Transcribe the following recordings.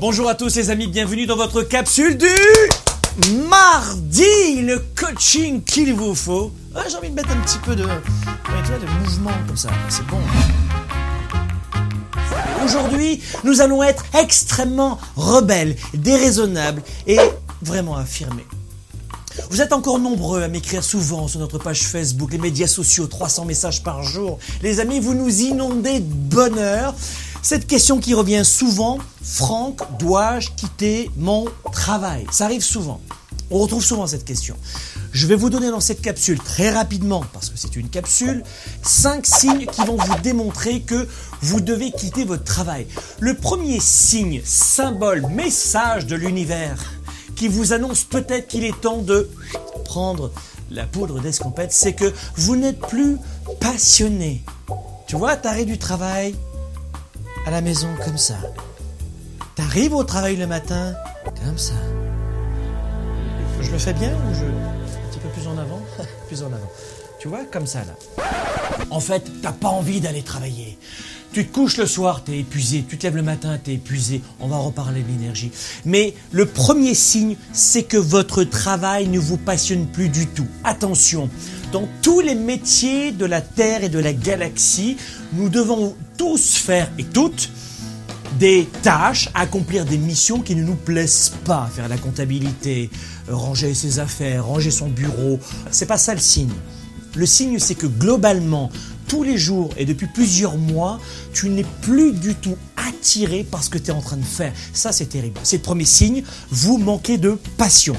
Bonjour à tous les amis, bienvenue dans votre capsule du mardi, le coaching qu'il vous faut. Ah, J'ai envie de mettre un petit peu de, de mouvement comme ça, c'est bon. Aujourd'hui, nous allons être extrêmement rebelles, déraisonnables et vraiment affirmés. Vous êtes encore nombreux à m'écrire souvent sur notre page Facebook, les médias sociaux, 300 messages par jour. Les amis, vous nous inondez de bonheur. Cette question qui revient souvent, Franck, dois-je quitter mon travail? Ça arrive souvent. On retrouve souvent cette question. Je vais vous donner dans cette capsule très rapidement, parce que c'est une capsule, 5 signes qui vont vous démontrer que vous devez quitter votre travail. Le premier signe, symbole, message de l'univers qui vous annonce peut-être qu'il est temps de prendre la poudre d'escampette, c'est que vous n'êtes plus passionné. Tu vois, t'arrives du travail à la maison comme ça. T'arrives au travail le matin comme ça. Je le fais bien ou je... Un petit peu plus en avant Plus en avant. Tu vois, comme ça là. En fait, t'as pas envie d'aller travailler. Tu te couches le soir, t'es épuisé. Tu te lèves le matin, t'es épuisé. On va reparler de l'énergie. Mais le premier signe, c'est que votre travail ne vous passionne plus du tout. Attention, dans tous les métiers de la Terre et de la galaxie, nous devons tous faire et toutes des tâches, accomplir des missions qui ne nous plaisent pas, faire la comptabilité, ranger ses affaires, ranger son bureau. C'est pas ça le signe. Le signe, c'est que globalement, tous les jours et depuis plusieurs mois, tu n'es plus du tout attiré par ce que tu es en train de faire. Ça, c'est terrible. C'est le premier signe. Vous manquez de passion.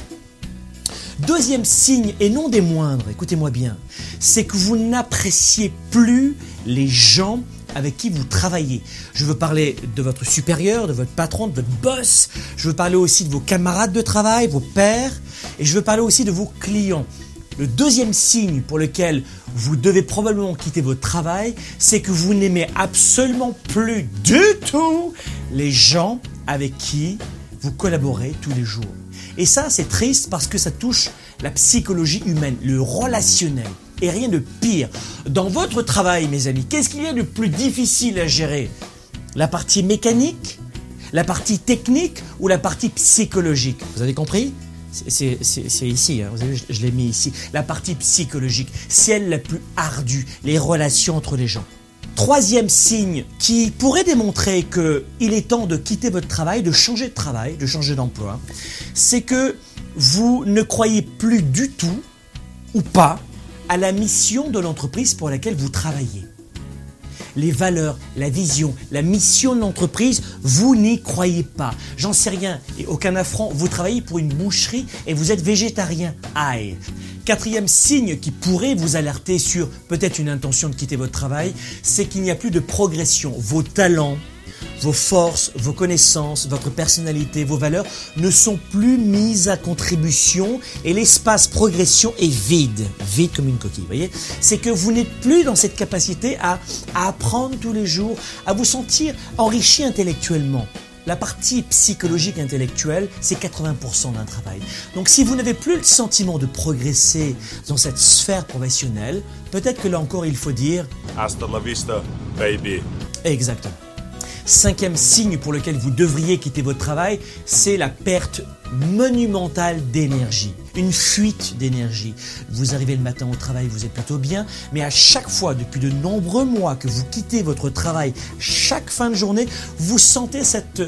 Deuxième signe, et non des moindres, écoutez-moi bien, c'est que vous n'appréciez plus les gens avec qui vous travaillez. Je veux parler de votre supérieur, de votre patron, de votre boss. Je veux parler aussi de vos camarades de travail, vos pairs. Et je veux parler aussi de vos clients. Le deuxième signe pour lequel vous devez probablement quitter votre travail, c'est que vous n'aimez absolument plus du tout les gens avec qui vous collaborez tous les jours. Et ça, c'est triste parce que ça touche la psychologie humaine, le relationnel. Et rien de pire. Dans votre travail, mes amis, qu'est-ce qu'il y a de plus difficile à gérer? La partie mécanique La partie technique Ou la partie psychologique? Vous avez compris? C'est ici, hein. vu, je l'ai mis ici. La partie psychologique, c'est elle la plus ardue, les relations entre les gens. Troisième signe qui pourrait démontrer qu'il est temps de quitter votre travail, de changer de travail, de changer d'emploi, c'est que vous ne croyez plus du tout ou pas à la mission de l'entreprise pour laquelle vous travaillez. Les valeurs, la vision, la mission de l'entreprise, vous n'y croyez pas. J'en sais rien et aucun affront. Vous travaillez pour une boucherie et vous êtes végétarien. Aïe. Quatrième signe qui pourrait vous alerter sur peut-être une intention de quitter votre travail, c'est qu'il n'y a plus de progression. Vos talents, vos forces, vos connaissances, votre personnalité, vos valeurs ne sont plus mises à contribution et l'espace progression est vide, vide comme une coquille. Voyez, c'est que vous n'êtes plus dans cette capacité à, à apprendre tous les jours, à vous sentir enrichi intellectuellement. La partie psychologique intellectuelle, c'est 80% d'un travail. Donc si vous n'avez plus le sentiment de progresser dans cette sphère professionnelle, peut-être que là encore il faut dire Hasta la vista, baby. exactement. Cinquième signe pour lequel vous devriez quitter votre travail, c'est la perte monumentale d'énergie, une fuite d'énergie. Vous arrivez le matin au travail, vous êtes plutôt bien, mais à chaque fois, depuis de nombreux mois que vous quittez votre travail, chaque fin de journée, vous sentez cette,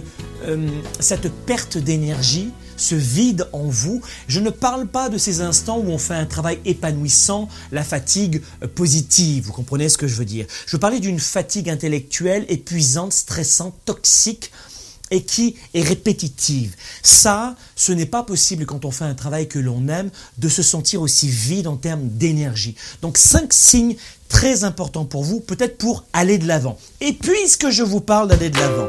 euh, cette perte d'énergie, ce vide en vous. Je ne parle pas de ces instants où on fait un travail épanouissant, la fatigue euh, positive, vous comprenez ce que je veux dire. Je parler d'une fatigue intellectuelle, épuisante, stressante, toxique, et qui est répétitive. Ça, ce n'est pas possible quand on fait un travail que l'on aime de se sentir aussi vide en termes d'énergie. Donc cinq signes très importants pour vous, peut-être pour aller de l'avant. Et puisque je vous parle d'aller de l'avant,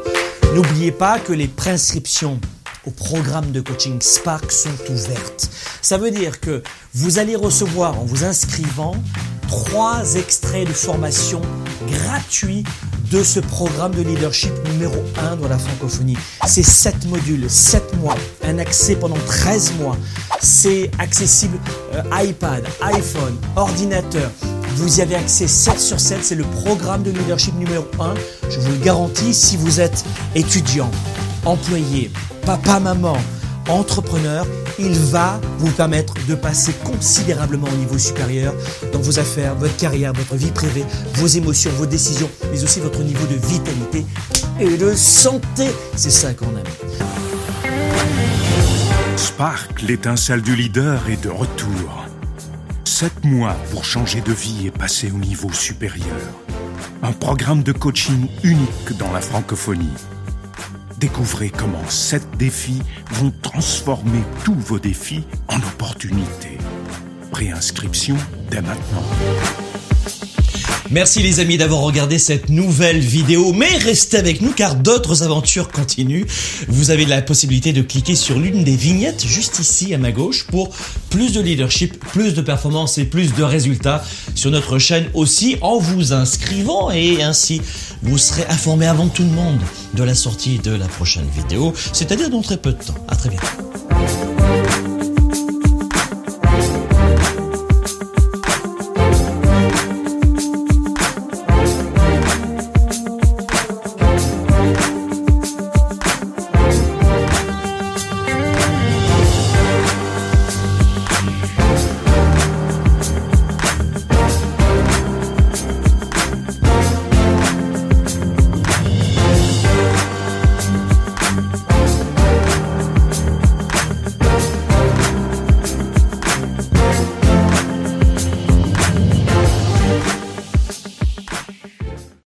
n'oubliez pas que les prescriptions au programme de coaching Spark sont ouvertes. Ça veut dire que vous allez recevoir en vous inscrivant trois extraits de formation gratuits de ce programme de leadership numéro 1 dans la francophonie. C'est 7 modules, 7 mois, un accès pendant 13 mois. C'est accessible euh, iPad, iPhone, ordinateur. Vous y avez accès 7 sur 7, c'est le programme de leadership numéro 1. Je vous le garantis si vous êtes étudiant, employé, papa, maman, entrepreneur, il va vous permettre de passer considérablement au niveau supérieur dans vos affaires, votre carrière, votre vie privée, vos émotions, vos décisions, mais aussi votre niveau de vitalité et de santé. C'est ça qu'on aime. Spark, l'étincelle du leader, est de retour. Sept mois pour changer de vie et passer au niveau supérieur. Un programme de coaching unique dans la francophonie. Découvrez comment sept défis vont transformer tous vos défis en opportunités. Préinscription dès maintenant. Merci les amis d'avoir regardé cette nouvelle vidéo, mais restez avec nous car d'autres aventures continuent. Vous avez la possibilité de cliquer sur l'une des vignettes juste ici à ma gauche pour plus de leadership, plus de performance et plus de résultats sur notre chaîne aussi en vous inscrivant et ainsi vous serez informé avant tout le monde de la sortie de la prochaine vidéo, c'est-à-dire dans très peu de temps. À très bientôt.